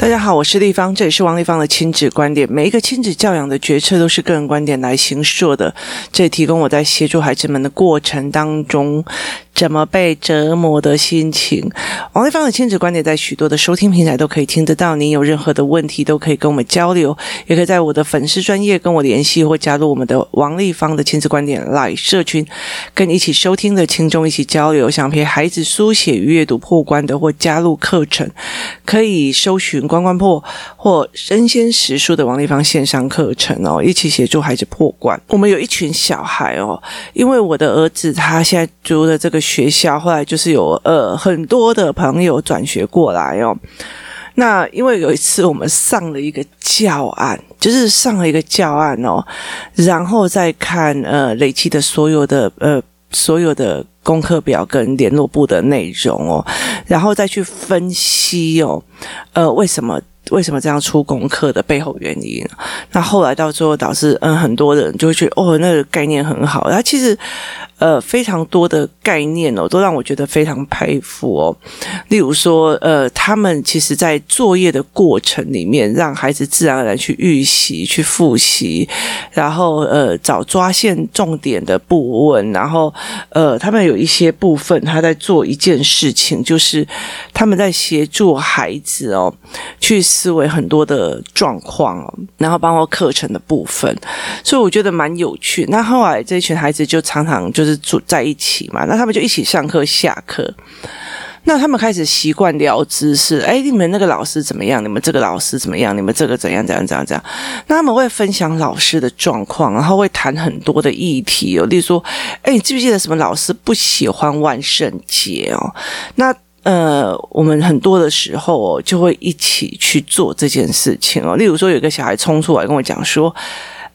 大家好，我是丽芳，这里是王丽芳的亲子观点。每一个亲子教养的决策都是个人观点来行说的，这也提供我在协助孩子们的过程当中。怎么被折磨的心情？王丽芳的亲子观点在许多的收听平台都可以听得到。您有任何的问题都可以跟我们交流，也可以在我的粉丝专业跟我联系，或加入我们的王丽芳的亲子观点 Live 社群，跟一起收听的听众一起交流。想陪孩子书写阅读破关的，或加入课程，可以搜寻“关关破”或“身先识书”的王丽芳线上课程哦，一起协助孩子破关。我们有一群小孩哦，因为我的儿子他现在读的这个。学校后来就是有呃很多的朋友转学过来哦，那因为有一次我们上了一个教案，就是上了一个教案哦，然后再看呃累积的所有的呃所有的功课表跟联络部的内容哦，然后再去分析哦，呃为什么为什么这样出功课的背后原因？那后来到最后导致嗯很多人就会觉得哦那个概念很好，然后其实。呃，非常多的概念哦，都让我觉得非常佩服哦。例如说，呃，他们其实在作业的过程里面，让孩子自然而然去预习、去复习，然后呃，找抓线重点的部分，然后呃，他们有一些部分他在做一件事情，就是他们在协助孩子哦，去思维很多的状况哦，然后包括课程的部分，所以我觉得蛮有趣。那后来这群孩子就常常就是。是住在一起嘛？那他们就一起上课、下课。那他们开始习惯聊知识。哎，你们那个老师怎么样？你们这个老师怎么样？你们这个怎样？怎样？怎样？怎样？那他们会分享老师的状况，然后会谈很多的议题哦。例如说，哎，你记不记得什么老师不喜欢万圣节哦？那呃，我们很多的时候，就会一起去做这件事情哦。例如说，有一个小孩冲出来跟我讲说。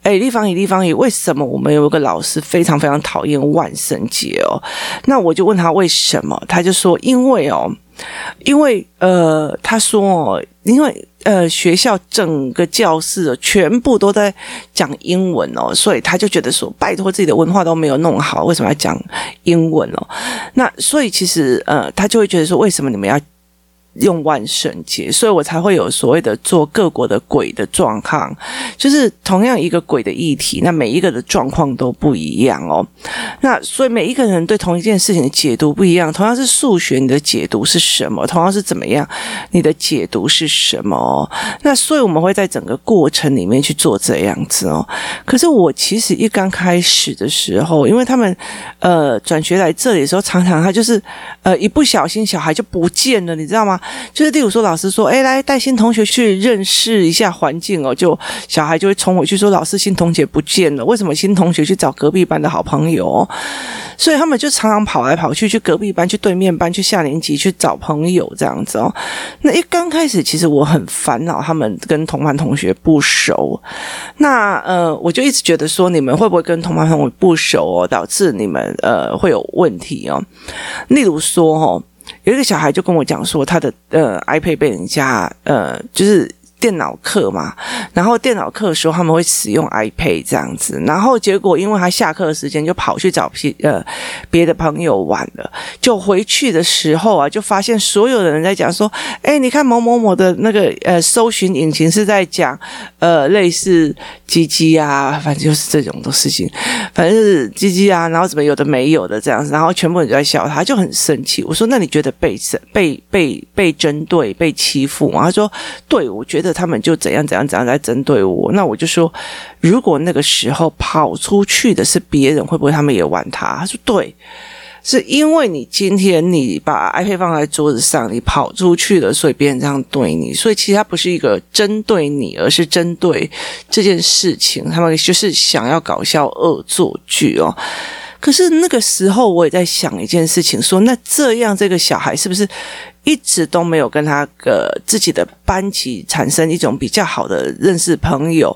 哎，丽芳姨，丽芳姨，为什么我们有一个老师非常非常讨厌万圣节哦？那我就问他为什么，他就说因为哦，因为呃，他说哦，因为呃，学校整个教室全部都在讲英文哦，所以他就觉得说，拜托自己的文化都没有弄好，为什么要讲英文哦？那所以其实呃，他就会觉得说，为什么你们要？用万圣节，所以我才会有所谓的做各国的鬼的状况，就是同样一个鬼的议题，那每一个的状况都不一样哦。那所以每一个人对同一件事情的解读不一样，同样是数学，你的解读是什么？同样是怎么样，你的解读是什么？哦那所以我们会在整个过程里面去做这样子哦。可是我其实一刚开始的时候，因为他们呃转学来这里的时候，常常他就是呃一不小心小孩就不见了，你知道吗？就是例如说，老师说：“哎，来带新同学去认识一下环境哦。”就小孩就会冲回去说：“老师，新同学不见了，为什么新同学去找隔壁班的好朋友？”所以他们就常常跑来跑去，去隔壁班、去对面班、去下年级去找朋友这样子哦。那一刚开始，其实我很烦恼，他们跟同班同学不熟。那呃，我就一直觉得说，你们会不会跟同班同学不熟哦，导致你们呃会有问题哦？例如说哦。有一个小孩就跟我讲说，他的呃 iPad 被人家呃就是。电脑课嘛，然后电脑课的时候他们会使用 iPad 这样子，然后结果因为他下课的时间就跑去找别呃别的朋友玩了，就回去的时候啊，就发现所有的人在讲说，哎，你看某某某的那个呃搜寻引擎是在讲呃类似鸡鸡啊，反正就是这种的事情，反正是鸡鸡啊，然后怎么有的没有的这样子，然后全部人都在笑他，他就很生气。我说，那你觉得被被被被针对、被欺负吗？他说，对，我觉得。他们就怎样怎样怎样来针对我，那我就说，如果那个时候跑出去的是别人，会不会他们也玩他？他说对，是因为你今天你把 iPad 放在桌子上，你跑出去了，所以别人这样对你。所以其实他不是一个针对你，而是针对这件事情，他们就是想要搞笑恶作剧哦。可是那个时候我也在想一件事情，说那这样这个小孩是不是？一直都没有跟他个自己的班级产生一种比较好的认识朋友。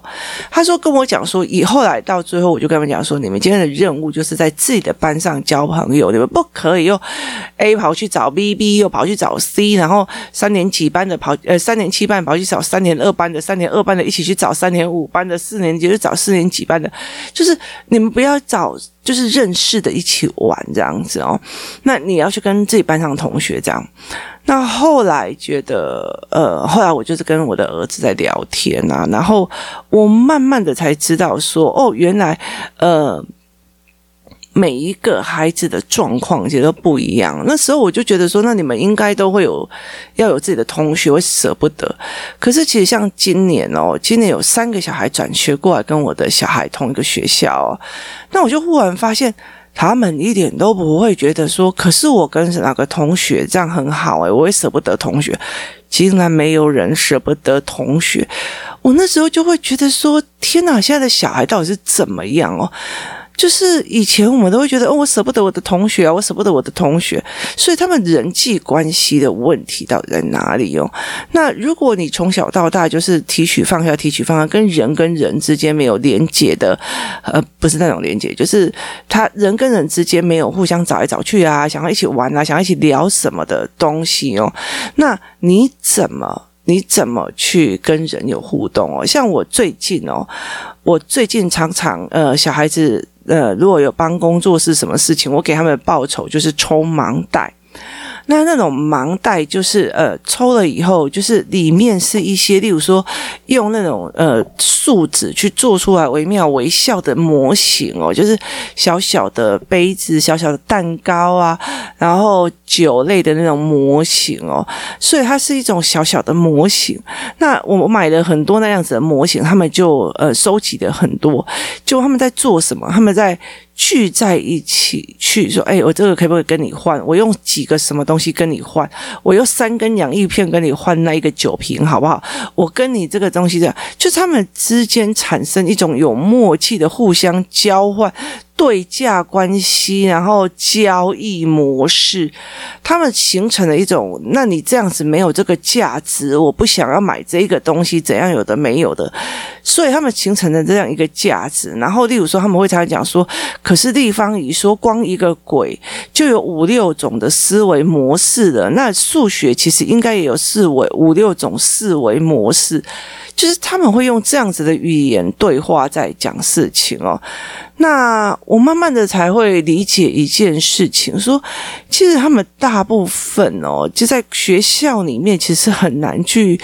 他说跟我讲说，以后来到最后，我就跟他们讲说，你们今天的任务就是在自己的班上交朋友，你们不可以又 A 跑去找 B，B 又跑去找 C，然后三年级班的跑呃三年七班跑去找三年二班的，三年二班的一起去找三年五班的，四年级去找四年级班的，就是你们不要找。就是认识的一起玩这样子哦。那你要去跟自己班上同学这样。那后来觉得，呃，后来我就是跟我的儿子在聊天啊，然后我慢慢的才知道说，哦，原来，呃。每一个孩子的状况其实都不一样。那时候我就觉得说，那你们应该都会有要有自己的同学，会舍不得。可是其实像今年哦，今年有三个小孩转学过来跟我的小孩同一个学校哦，那我就忽然发现，他们一点都不会觉得说，可是我跟哪个同学这样很好诶，我也舍不得同学，竟然没有人舍不得同学。我那时候就会觉得说，天哪，现在的小孩到底是怎么样哦？就是以前我们都会觉得哦，我舍不得我的同学啊，我舍不得我的同学，所以他们人际关系的问题到底在哪里哦？那如果你从小到大就是提取放下，提取放下，跟人跟人之间没有连结的，呃，不是那种连结，就是他人跟人之间没有互相找来找去啊，想要一起玩啊，想要一起聊什么的东西哦，那你怎么你怎么去跟人有互动哦？像我最近哦，我最近常常呃，小孩子。呃，如果有帮工作室什么事情，我给他们的报酬就是抽盲袋。那那种盲袋就是呃，抽了以后，就是里面是一些，例如说用那种呃树脂去做出来惟妙惟肖的模型哦，就是小小的杯子、小小的蛋糕啊，然后酒类的那种模型哦，所以它是一种小小的模型。那我买了很多那样子的模型，他们就呃收集的很多，就他们在做什么？他们在。聚在一起去说，哎，我这个可不可以跟你换？我用几个什么东西跟你换？我用三根洋芋片跟你换那一个酒瓶，好不好？我跟你这个东西这样，就他们之间产生一种有默契的互相交换。对价关系，然后交易模式，他们形成了一种，那你这样子没有这个价值，我不想要买这个东西，怎样有的没有的，所以他们形成了这样一个价值。然后，例如说，他们会常常讲说，可是地方语说，光一个鬼就有五六种的思维模式的，那数学其实应该也有四维五六种思维模式。就是他们会用这样子的语言对话在讲事情哦，那我慢慢的才会理解一件事情，说其实他们大部分哦，就在学校里面其实很难去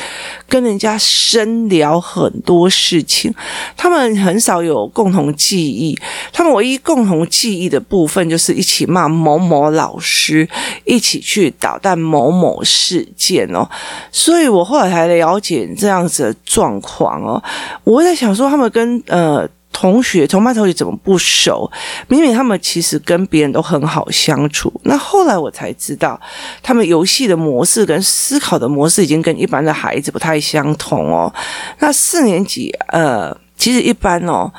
跟人家深聊很多事事情，他们很少有共同记忆，他们唯一共同记忆的部分就是一起骂某某老师，一起去捣蛋某某事件哦，所以我后来才了解这样子的状况哦，我在想说，他们跟呃同学同班同学怎么不熟？明明他们其实跟别人都很好相处。那后来我才知道，他们游戏的模式跟思考的模式已经跟一般的孩子不太相同哦。那四年级呃，其实一般哦。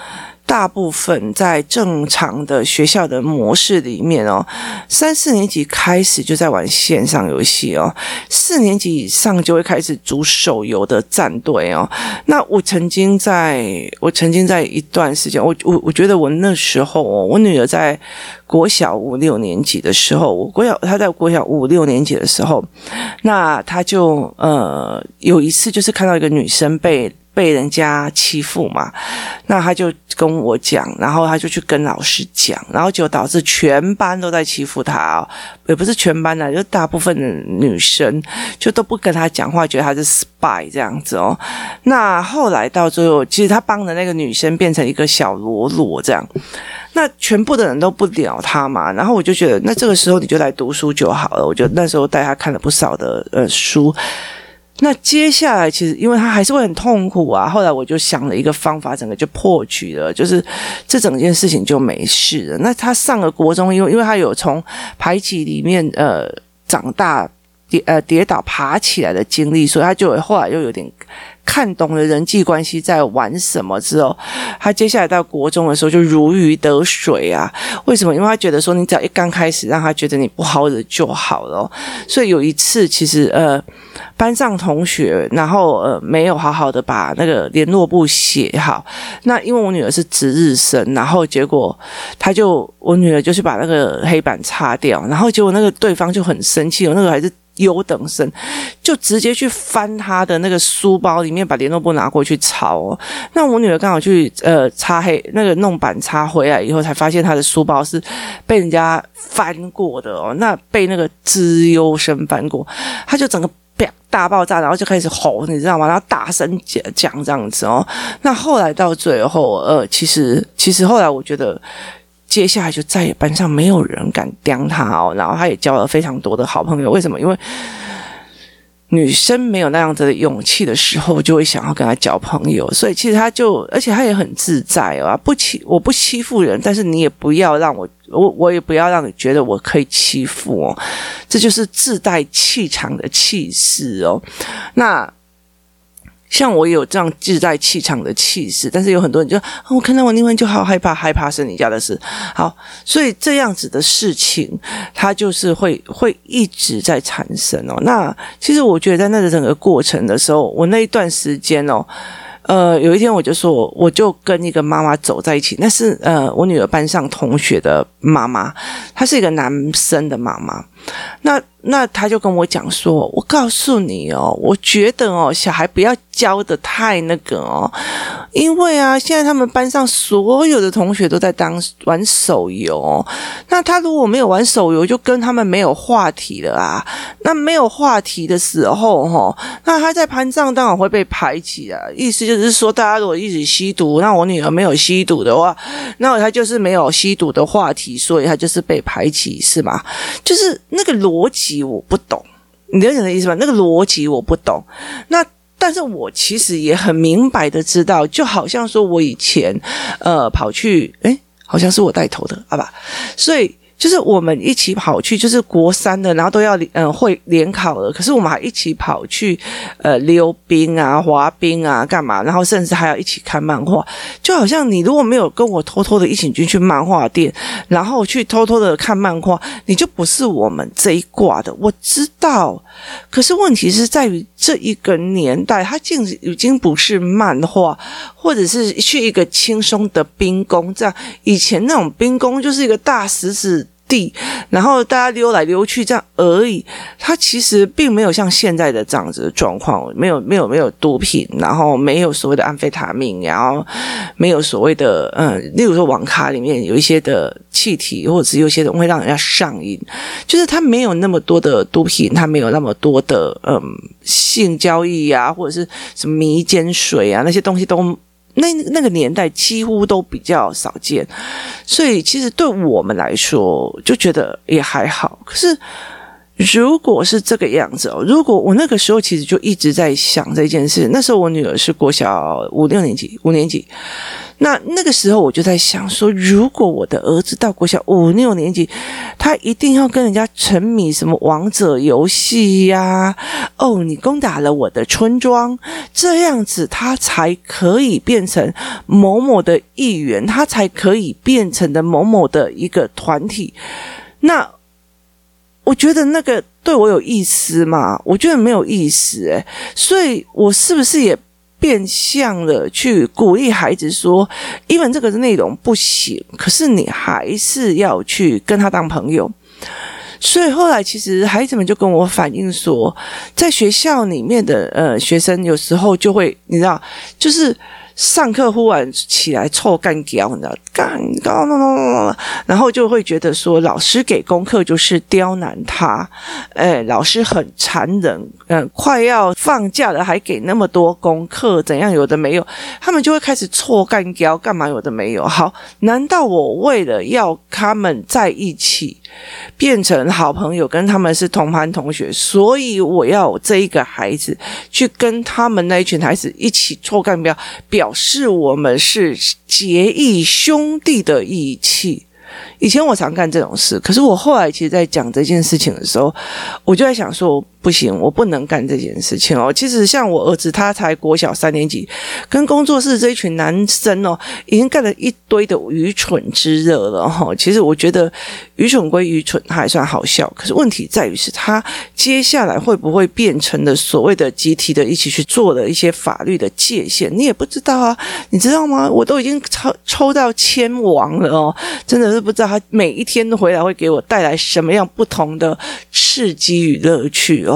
大部分在正常的学校的模式里面哦，三四年级开始就在玩线上游戏哦，四年级以上就会开始组手游的战队哦。那我曾经在，我曾经在一段时间，我我我觉得我那时候哦，我女儿在国小五六年级的时候，我国小她在国小五六年级的时候，那她就呃有一次就是看到一个女生被。被人家欺负嘛，那他就跟我讲，然后他就去跟老师讲，然后就导致全班都在欺负他哦，也不是全班的，就大部分的女生就都不跟他讲话，觉得他是 spy 这样子哦。那后来到最后，其实他帮的那个女生变成一个小喽啰这样，那全部的人都不鸟他嘛，然后我就觉得，那这个时候你就来读书就好了。我就那时候带他看了不少的呃书。那接下来，其实因为他还是会很痛苦啊。后来我就想了一个方法，整个就破局了，就是这整件事情就没事了。那他上了国中，因为因为他有从排挤里面呃长大跌呃跌倒爬起来的经历，所以他就后来又有点。看懂了人际关系在玩什么之后，他接下来到国中的时候就如鱼得水啊！为什么？因为他觉得说，你只要一刚开始让他觉得你不好惹就好了。所以有一次，其实呃，班上同学然后呃没有好好的把那个联络簿写好。那因为我女儿是值日生，然后结果他就我女儿就是把那个黑板擦掉，然后结果那个对方就很生气，那个还是。优等生，就直接去翻他的那个书包里面，把联络簿拿过去抄。那我女儿刚好去呃擦黑那个弄板擦回来以后，才发现她的书包是被人家翻过的哦。那被那个资优生翻过，她就整个大爆炸，然后就开始吼，你知道吗？然后大声讲讲这样子哦。那后来到最后，呃，其实其实后来我觉得。接下来就再也班上没有人敢刁他哦，然后他也交了非常多的好朋友。为什么？因为女生没有那样子的勇气的时候，就会想要跟他交朋友。所以其实他就，而且他也很自在啊，不欺我不欺负人，但是你也不要让我，我我也不要让你觉得我可以欺负哦，这就是自带气场的气势哦。那。像我有这样自带气场的气势，但是有很多人就，我看到王宁文就好害怕，害怕是你家的事。好，所以这样子的事情，它就是会会一直在产生哦。那其实我觉得在那个整个过程的时候，我那一段时间哦，呃，有一天我就说，我就跟一个妈妈走在一起，那是呃我女儿班上同学的妈妈，她是一个男生的妈妈，那。那她就跟我讲说，我告诉你哦，我觉得哦，小孩不要教的太那个哦，因为啊，现在他们班上所有的同学都在当玩手游，那他如果没有玩手游，就跟他们没有话题了啊。那没有话题的时候，哈，那他在班上当然会被排挤啊。意思就是说，大家如果一起吸毒，那我女儿没有吸毒的话，那他就是没有吸毒的话题，所以他就是被排挤，是吗？就是那个逻辑。我不懂，你理解的意思吧？那个逻辑我不懂。那但是我其实也很明白的知道，就好像说我以前呃跑去，诶，好像是我带头的，好吧？所以。就是我们一起跑去，就是国三的，然后都要嗯会联考了，可是我们还一起跑去呃溜冰啊、滑冰啊，干嘛？然后甚至还要一起看漫画，就好像你如果没有跟我偷偷的一起进去漫画店，然后去偷偷的看漫画，你就不是我们这一挂的。我知道，可是问题是在于这一个年代，它竟已经不是漫画，或者是去一个轻松的兵工这样。以前那种兵工就是一个大石子。地，然后大家溜来溜去这样而已，它其实并没有像现在的这样子的状况，没有没有没有毒品，然后没有所谓的安非他命，然后没有所谓的嗯，例如说网咖里面有一些的气体，或者是有些人会让人家上瘾，就是它没有那么多的毒品，它没有那么多的嗯性交易啊，或者是什么迷奸水啊那些东西都。那那个年代几乎都比较少见，所以其实对我们来说就觉得也还好。可是如果是这个样子哦，如果我那个时候其实就一直在想这件事，那时候我女儿是国小五六年级，五年级。那那个时候我就在想说，如果我的儿子到国小五六年级，他一定要跟人家沉迷什么王者游戏呀？哦，你攻打了我的村庄，这样子他才可以变成某某的一员，他才可以变成的某某的一个团体。那我觉得那个对我有意思吗？我觉得没有意思诶，所以我是不是也？变相的去鼓励孩子说，因为这个内容不行，可是你还是要去跟他当朋友。所以后来其实孩子们就跟我反映说，在学校里面的呃学生有时候就会，你知道，就是。上课忽然起来臭干譙，你知道？干干，然后就会觉得说老师给功课就是刁难他，哎，老师很残忍，嗯、快要放假了还给那么多功课，怎样？有的没有，他们就会开始臭干譙，干嘛？有的没有？好，难道我为了要他们在一起变成好朋友，跟他们是同班同学，所以我要这一个孩子去跟他们那一群孩子一起做干标。表示我们是结义兄弟的义气。以前我常干这种事，可是我后来其实，在讲这件事情的时候，我就在想说，不行，我不能干这件事情哦。其实像我儿子，他才国小三年级，跟工作室这一群男生哦，已经干了一堆的愚蠢之热了哈。其实我觉得愚蠢归愚蠢，他还算好笑。可是问题在于是他接下来会不会变成了所谓的集体的一起去做的一些法律的界限，你也不知道啊，你知道吗？我都已经抽抽到签王了哦，真的是不知道他每一天回来会给我带来什么样不同的刺激与乐趣哦。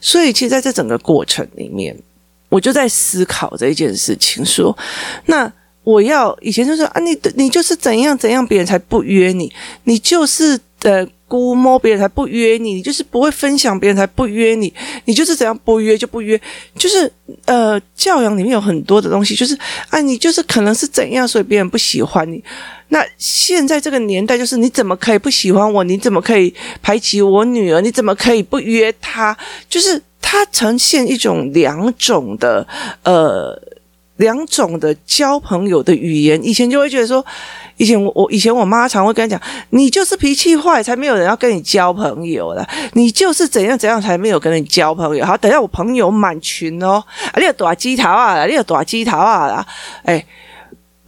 所以，其实在这整个过程里面，我就在思考这一件事情：说，那我要以前就说啊，你你就是怎样怎样，别人才不约你；你就是呃估摸别人才不约你；你就是不会分享，别人才不约你；你就是怎样不约就不约。就是呃，教养里面有很多的东西，就是啊，你就是可能是怎样，所以别人不喜欢你。那现在这个年代，就是你怎么可以不喜欢我？你怎么可以排挤我女儿？你怎么可以不约她？就是它呈现一种两种的呃两种的交朋友的语言。以前就会觉得说，以前我我以前我妈常会跟他讲，你就是脾气坏，才没有人要跟你交朋友了。你就是怎样怎样，才没有跟你交朋友。好，等下我朋友满群哦，啊，你有大鸡头啊，你有大鸡头啊，哎。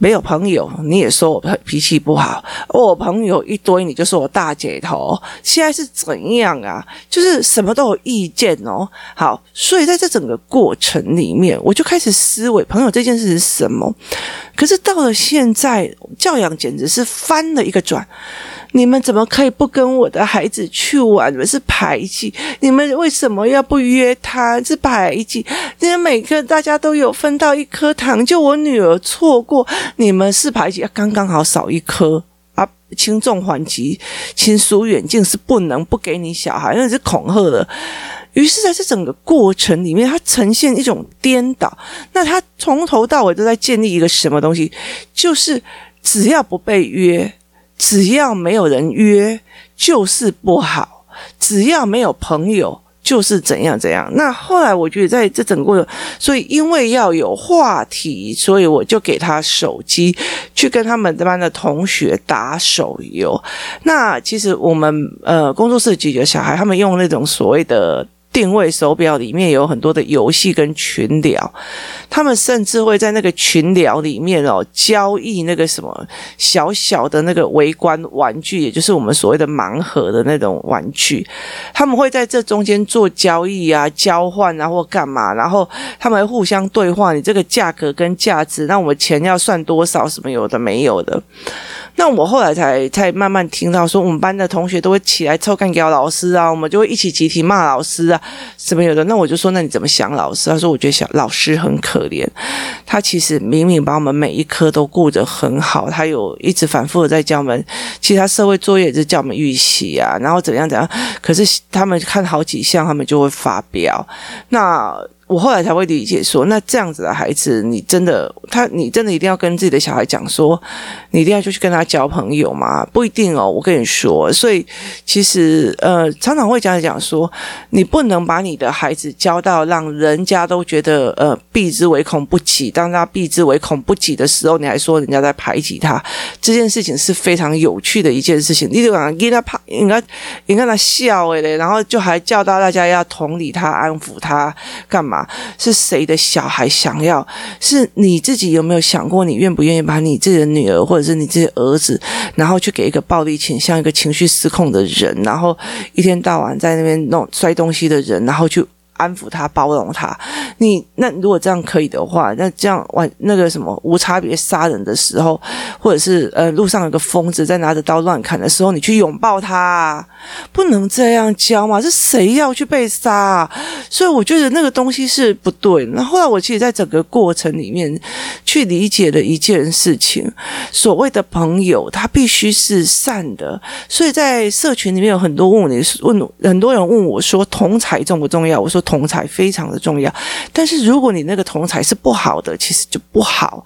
没有朋友，你也说我脾气不好。我朋友一堆，你就说我大姐头。现在是怎样啊？就是什么都有意见哦。好，所以在这整个过程里面，我就开始思维朋友这件事是什么。可是到了现在，教养简直是翻了一个转。你们怎么可以不跟我的孩子去玩？你们是排挤？你们为什么要不约他？是排挤？你们每个大家都有分到一颗糖，就我女儿错过，你们是排挤？刚刚好少一颗啊！轻重缓急，亲疏远近是不能不给你小孩，那是恐吓的。于是，在这整个过程里面，它呈现一种颠倒。那他从头到尾都在建立一个什么东西？就是只要不被约。只要没有人约，就是不好；只要没有朋友，就是怎样怎样。那后来我觉得，在这整个，所以因为要有话题，所以我就给他手机，去跟他们这班的同学打手游。那其实我们呃工作室几个小孩，他们用那种所谓的。定位手表里面有很多的游戏跟群聊，他们甚至会在那个群聊里面哦交易那个什么小小的那个围观玩具，也就是我们所谓的盲盒的那种玩具，他们会在这中间做交易啊、交换啊或干嘛，然后他们会互相对话，你这个价格跟价值，那我们钱要算多少？什么有的没有的。那我后来才才慢慢听到说，我们班的同学都会起来臭干掉老师啊，我们就会一起集体骂老师啊，什么有的。那我就说，那你怎么想老师？他说，我觉得想老师很可怜，他其实明明把我们每一科都顾得很好，他有一直反复的在教我们，其他社会作业也是叫我们预习啊，然后怎样怎样。可是他们看好几项，他们就会发飙。那。我后来才会理解说，那这样子的孩子，你真的他，你真的一定要跟自己的小孩讲说，你一定要就去跟他交朋友吗？不一定哦。我跟你说，所以其实呃，常常会讲讲说，你不能把你的孩子教到让人家都觉得呃避之唯恐不及。当他避之唯恐不及的时候，你还说人家在排挤他，这件事情是非常有趣的一件事情。你就讲给他怕，应该应该他笑诶嘞，然后就还教到大家要同理他、安抚他，干嘛？是谁的小孩想要？是你自己有没有想过，你愿不愿意把你自己的女儿或者是你自己的儿子，然后去给一个暴力倾向、一个情绪失控的人，然后一天到晚在那边弄摔东西的人，然后去。安抚他，包容他。你那如果这样可以的话，那这样玩那个什么无差别杀人的时候，或者是呃路上有个疯子在拿着刀乱砍的时候，你去拥抱他，不能这样教嘛？是谁要去被杀啊？所以我觉得那个东西是不对。那后来我其实在整个过程里面去理解了一件事情：所谓的朋友，他必须是善的。所以在社群里面有很多问你问很多人问我说，同侪重不重要？我说。同侪非常的重要，但是如果你那个同侪是不好的，其实就不好。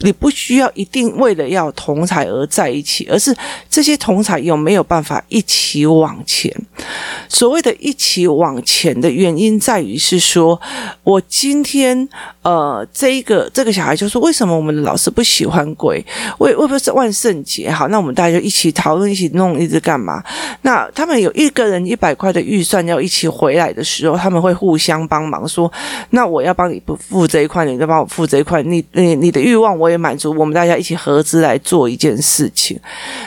你不需要一定为了要同财而在一起，而是这些同财有没有办法一起往前？所谓的一起往前的原因在于是说，我今天呃，这一个这个小孩就说，为什么我们的老师不喜欢鬼？为为不是万圣节？好，那我们大家就一起讨论，一起弄，一直干嘛？那他们有一个人一百块的预算要一起回来的时候，他们会互相帮忙说，那我要帮你不付这一块，你再帮我付这一块，你你你的欲望我可以满足，我们大家一起合资来做一件事情。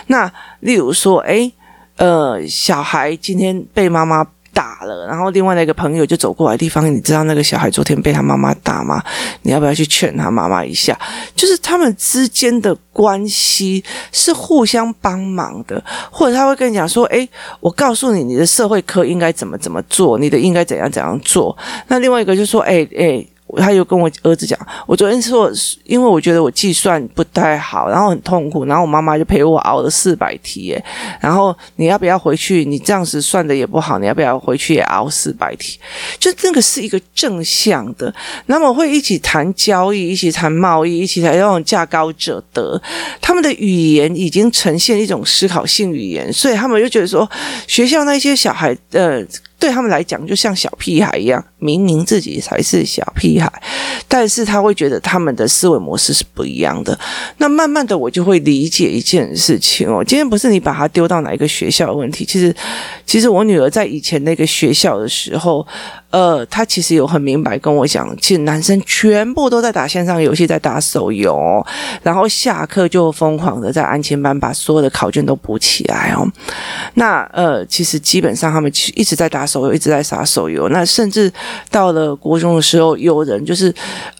那例如说，诶呃，小孩今天被妈妈打了，然后另外那个朋友就走过来的地方，你知道那个小孩昨天被他妈妈打吗？你要不要去劝他妈妈一下？就是他们之间的关系是互相帮忙的，或者他会跟你讲说：“诶，我告诉你，你的社会科应该怎么怎么做，你的应该怎样怎样做。”那另外一个就说：“诶，诶。”他就跟我儿子讲，我昨天说，因为我觉得我计算不太好，然后很痛苦，然后我妈妈就陪我熬了四百题，然后你要不要回去？你这样子算的也不好，你要不要回去也熬四百题？就那个是一个正向的，那么会一起谈交易，一起谈贸易，一起谈那种价高者得，他们的语言已经呈现一种思考性语言，所以他们就觉得说，学校那些小孩，呃。对他们来讲，就像小屁孩一样，明明自己才是小屁孩，但是他会觉得他们的思维模式是不一样的。那慢慢的，我就会理解一件事情哦。今天不是你把他丢到哪一个学校的问题，其实，其实我女儿在以前那个学校的时候。呃，她其实有很明白跟我讲，其实男生全部都在打线上游戏，在打手游，然后下课就疯狂的在安亲班把所有的考卷都补起来哦。那呃，其实基本上他们一直在打手游，一直在打手游。那甚至到了国中的时候，有人就是。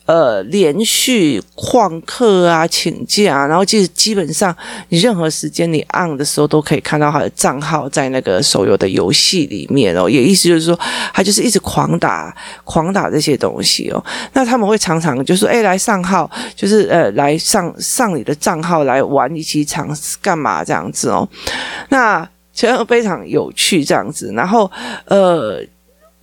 呃，连续旷课啊，请假啊，然后其实基本上你任何时间你按的时候，都可以看到他的账号在那个手游的游戏里面哦。也意思就是说，他就是一直狂打、狂打这些东西哦。那他们会常常就说：“哎，来上号，就是呃，来上上你的账号来玩一起尝试干嘛这样子哦。”那其实非常有趣这样子。然后呃。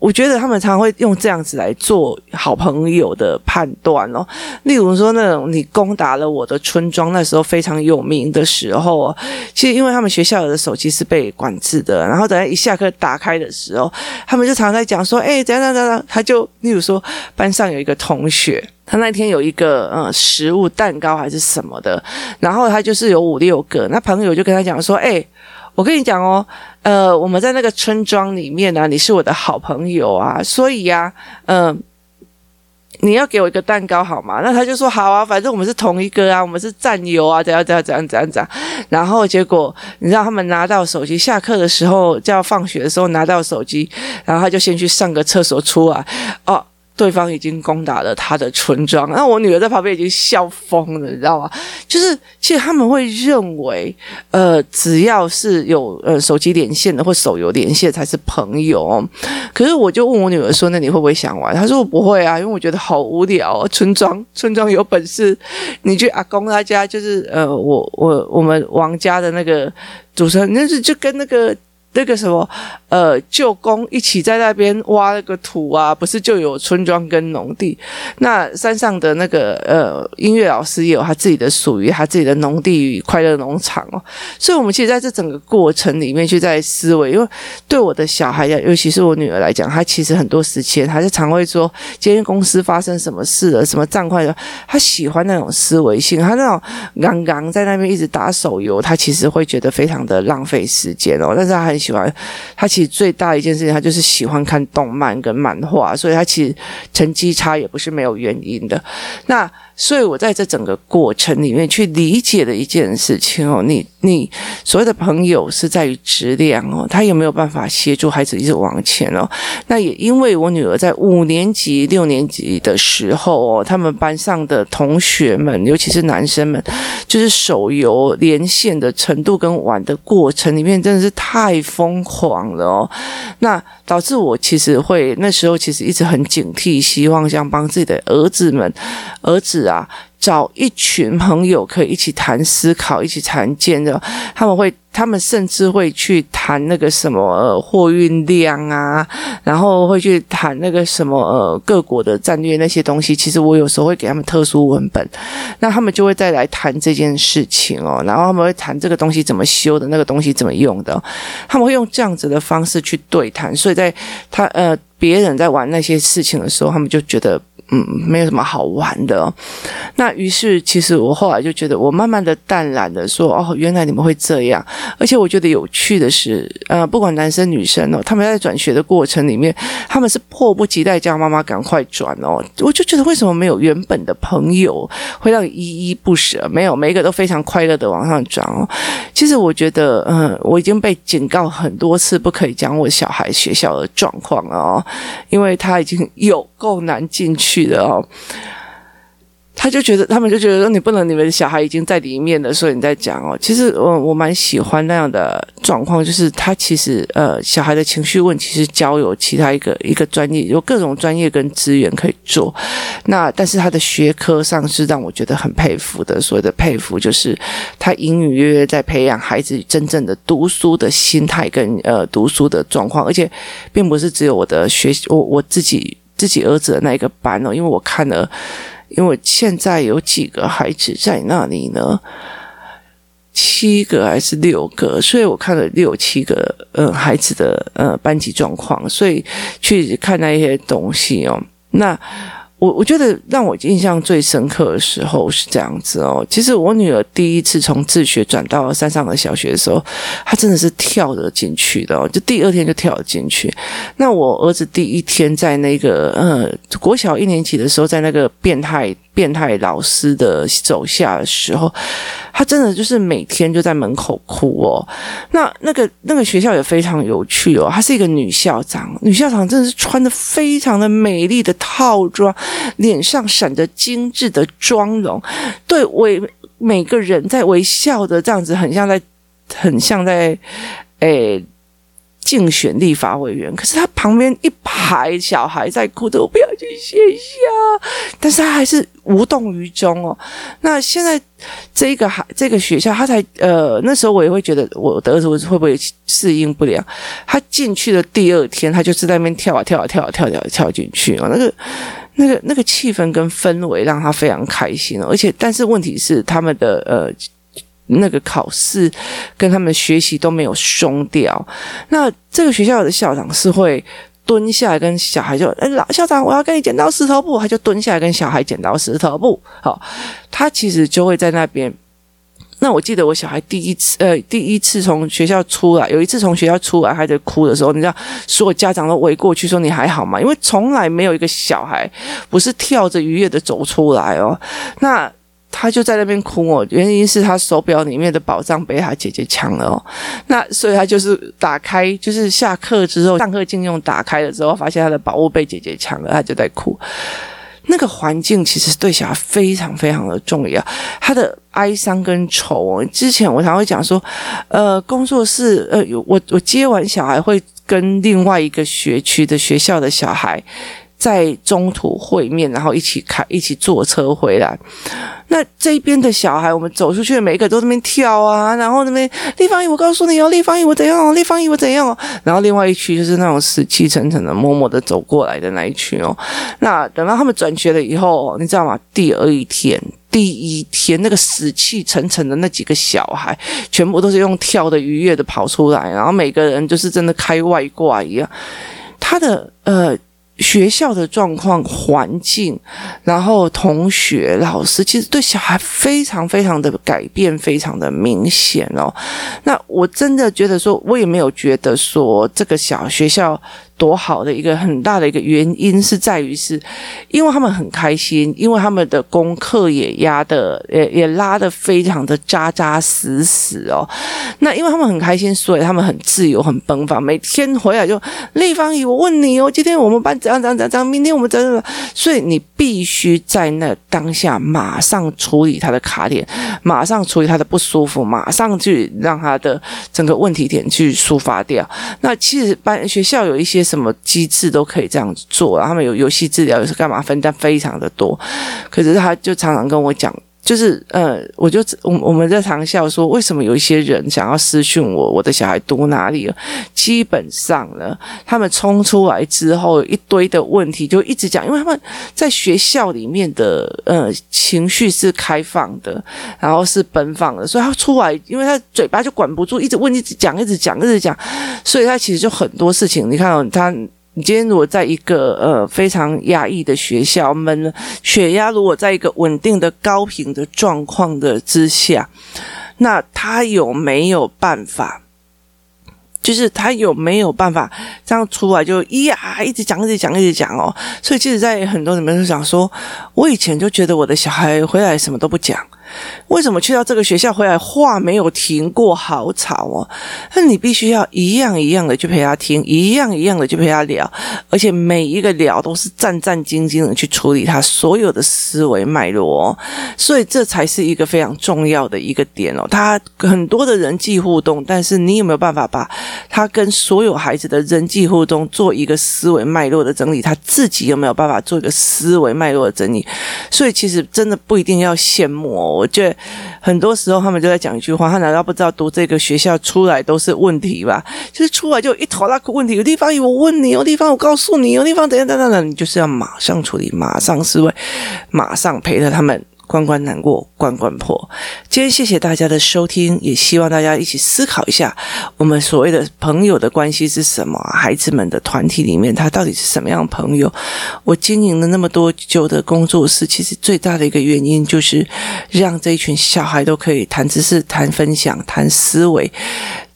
我觉得他们常常会用这样子来做好朋友的判断哦。例如说，那种你攻打了我的村庄，那时候非常有名的时候，其实因为他们学校的手机是被管制的，然后等下一下课打开的时候，他们就常常在讲说：“哎，怎样怎样怎样。”他就例如说，班上有一个同学，他那天有一个呃食物蛋糕还是什么的，然后他就是有五六个，那朋友就跟他讲说：“哎。”我跟你讲哦，呃，我们在那个村庄里面呢、啊，你是我的好朋友啊，所以呀、嗯、你要给我一个蛋糕好吗？那他就说好啊，反正我们是同一个啊，我们是战友啊，怎样怎样怎样怎样怎样。然后结果你知道他们拿到手机，下课的时候就要放学的时候拿到手机，然后他就先去上个厕所出来，哦。对方已经攻打了他的村庄，那我女儿在旁边已经笑疯了，你知道吗？就是其实他们会认为，呃，只要是有呃手机连线的或手游连线才是朋友。可是我就问我女儿说：“那你会不会想玩？”她说：“我不会啊，因为我觉得好无聊。村庄村庄有本事，你去阿公他家，就是呃，我我我们王家的那个主持人，那是就跟那个。”那个什么，呃，舅公一起在那边挖那个土啊，不是就有村庄跟农地？那山上的那个呃音乐老师也有他自己的属于他自己的农地与快乐农场哦。所以，我们其实在这整个过程里面去在思维，因为对我的小孩呀，尤其是我女儿来讲，她其实很多时间还是常会说，今天公司发生什么事了，什么账块的，她喜欢那种思维性，她那种刚刚在那边一直打手游，她其实会觉得非常的浪费时间哦，但是她很。喜欢他，其实最大一件事情，他就是喜欢看动漫跟漫画，所以他其实成绩差也不是没有原因的。那。所以，我在这整个过程里面去理解的一件事情哦，你你所谓的朋友是在于质量哦，他有没有办法协助孩子一直往前哦？那也因为我女儿在五年级、六年级的时候哦，他们班上的同学们，尤其是男生们，就是手游连线的程度跟玩的过程里面，真的是太疯狂了哦。那导致我其实会那时候其实一直很警惕，希望想帮自己的儿子们，儿子啊。找一群朋友可以一起谈思考，一起谈见的，他们会。他们甚至会去谈那个什么货运量啊，然后会去谈那个什么呃各国的战略那些东西。其实我有时候会给他们特殊文本，那他们就会再来谈这件事情哦。然后他们会谈这个东西怎么修的，那个东西怎么用的，他们会用这样子的方式去对谈。所以在他呃别人在玩那些事情的时候，他们就觉得。嗯，没有什么好玩的。那于是，其实我后来就觉得，我慢慢的淡然的说，哦，原来你们会这样。而且我觉得有趣的是，呃，不管男生女生哦，他们在转学的过程里面，他们是迫不及待叫妈妈赶快转哦。我就觉得，为什么没有原本的朋友会让依依不舍？没有，每一个都非常快乐的往上转哦。其实我觉得，嗯，我已经被警告很多次，不可以讲我小孩学校的状况了哦，因为他已经有够难进去。的哦，他就觉得，他们就觉得说，你不能，你们小孩已经在里面了，所以你在讲哦。其实我我蛮喜欢那样的状况，就是他其实呃，小孩的情绪问题是交由其他一个一个专业，有各种专业跟资源可以做。那但是他的学科上是让我觉得很佩服的，所谓的佩服就是他隐隐约约在培养孩子真正的读书的心态跟呃读书的状况，而且并不是只有我的学习，我我自己。自己儿子的那一个班哦，因为我看了，因为现在有几个孩子在那里呢，七个还是六个，所以我看了六七个呃孩子的呃班级状况，所以去看那些东西哦，那。我我觉得让我印象最深刻的时候是这样子哦，其实我女儿第一次从自学转到山上的小学的时候，她真的是跳着进去的哦，就第二天就跳了进去。那我儿子第一天在那个呃国小一年级的时候，在那个变态。变态老师的手下的时候，他真的就是每天就在门口哭哦。那那个那个学校也非常有趣哦，她是一个女校长，女校长真的是穿的非常的美丽的套装，脸上闪着精致的妆容，对微每个人在微笑的这样子，很像在很像在诶。竞选立法委员，可是他旁边一排小孩在哭着，我不要去学校，但是他还是无动于衷哦。那现在这个孩，这个学校，他才呃，那时候我也会觉得我的儿子会不会适应不良？他进去的第二天，他就是在那边跳啊跳啊跳啊跳跳跳进去哦，那个那个那个气氛跟氛围让他非常开心哦。而且，但是问题是他们的呃。那个考试跟他们学习都没有松掉。那这个学校的校长是会蹲下来跟小孩就，哎，老校长，我要跟你剪刀石头布，他就蹲下来跟小孩剪刀石头布。好，他其实就会在那边。那我记得我小孩第一次，呃，第一次从学校出来，有一次从学校出来还在哭的时候，你知道，所有家长都围过去说：“你还好吗？”因为从来没有一个小孩不是跳着愉悦的走出来哦。那。他就在那边哭哦，原因是他手表里面的宝藏被他姐姐抢了哦。那所以他就是打开，就是下课之后上课禁用打开了之后，发现他的宝物被姐姐抢了，他就在哭。那个环境其实对小孩非常非常的重要，他的哀伤跟愁哦。之前我常会讲说，呃，工作室，呃，我我接完小孩会跟另外一个学区的学校的小孩。在中途会面，然后一起开，一起坐车回来。那这边的小孩，我们走出去，每一个都在那边跳啊，然后那边立方体，我告诉你哦，立方体我怎样哦，立方体我怎样哦。然后另外一区就是那种死气沉沉的、默默的走过来的那一区哦。那等到他们转学了以后，你知道吗？第二一天，第一天，那个死气沉沉的那几个小孩，全部都是用跳的愉悦的跑出来，然后每个人就是真的开外挂一样。他的呃。学校的状况、环境，然后同学、老师，其实对小孩非常非常的改变，非常的明显哦。那我真的觉得说，我也没有觉得说这个小学校。多好的一个很大的一个原因是在于是，因为他们很开心，因为他们的功课也压的也也拉的非常的扎扎实实哦。那因为他们很开心，所以他们很自由、很奔放，每天回来就立方体，我问你哦，今天我们班怎样怎样怎样，明天我们怎样，所以你必须在那当下马上处理他的卡点，马上处理他的不舒服，马上去让他的整个问题点去抒发掉。那其实班学校有一些。什么机制都可以这样子做，他们有游戏治疗，有是干嘛分担非常的多，可是他就常常跟我讲。就是呃，我就我我们在常笑说，为什么有一些人想要私讯我，我的小孩读哪里了？基本上呢，他们冲出来之后，一堆的问题就一直讲，因为他们在学校里面的呃情绪是开放的，然后是奔放的，所以他出来，因为他嘴巴就管不住，一直问，一直讲，一直讲，一直讲，所以他其实就很多事情，你看哦，他。今天如果在一个呃非常压抑的学校闷了，血压如果在一个稳定的高频的状况的之下，那他有没有办法？就是他有没有办法这样出来就咿呀一直讲一直讲一直讲哦？所以其实，在很多人们都想说，我以前就觉得我的小孩回来什么都不讲。为什么去到这个学校回来话没有停过，好吵哦？那你必须要一样一样的去陪他听，一样一样的去陪他聊，而且每一个聊都是战战兢兢的去处理他所有的思维脉络哦。所以这才是一个非常重要的一个点哦。他很多的人际互动，但是你有没有办法把他跟所有孩子的人际互动做一个思维脉络的整理？他自己有没有办法做一个思维脉络的整理？所以其实真的不一定要羡慕哦。我觉得很多时候他们就在讲一句话：他难道不知道读这个学校出来都是问题吧？就是出来就一头拉个问题，有地方有我问你，有地方我告诉你，有地方等等等等，你就是要马上处理，马上思维，马上陪着他们。关关难过关关破。今天谢谢大家的收听，也希望大家一起思考一下，我们所谓的朋友的关系是什么？孩子们的团体里面，他到底是什么样的朋友？我经营了那么多久的工作室，其实最大的一个原因就是让这一群小孩都可以谈知识、谈分享、谈思维。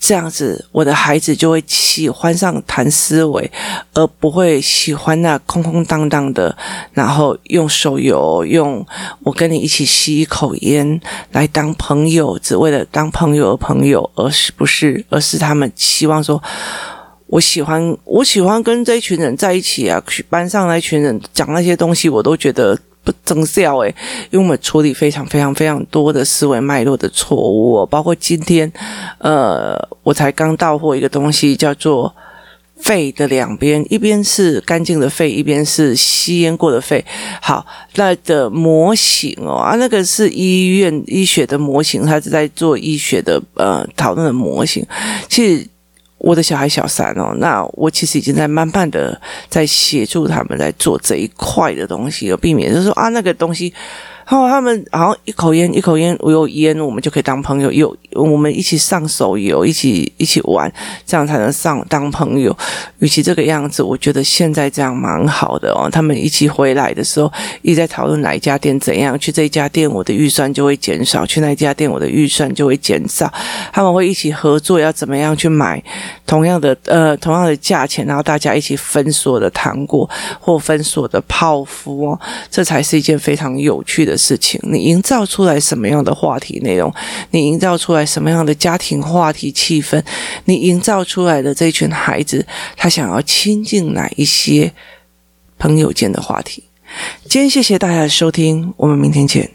这样子，我的孩子就会喜欢上谈思维，而不会喜欢那空空荡荡的，然后用手游，用我跟你一起吸一口烟来当朋友，只为了当朋友的朋友，而是不是？而是他们希望说，我喜欢，我喜欢跟这一群人在一起啊，班上那群人讲那些东西，我都觉得。不增效诶，因为我们处理非常非常非常多的思维脉络的错误，包括今天，呃，我才刚到货一个东西，叫做肺的两边，一边是干净的肺，一边是吸烟过的肺。好，那的模型哦，啊，那个是医院医学的模型，他是在做医学的呃讨论的模型，其实。我的小孩小三哦，那我其实已经在慢慢的在协助他们在做这一块的东西，避免就是说啊，那个东西。然后他们好像一口烟一口烟，我有烟，我们就可以当朋友。有我们一起上手游，一起一起玩，这样才能上当朋友。与其这个样子，我觉得现在这样蛮好的哦。他们一起回来的时候，一直在讨论哪一家店怎样，去这一家店我的预算就会减少，去那一家店我的预算就会减少。他们会一起合作，要怎么样去买同样的呃同样的价钱，然后大家一起分所的糖果或分所的泡芙哦，这才是一件非常有趣的的事情，你营造出来什么样的话题内容？你营造出来什么样的家庭话题气氛？你营造出来的这群孩子，他想要亲近哪一些朋友间的话题？今天谢谢大家的收听，我们明天见。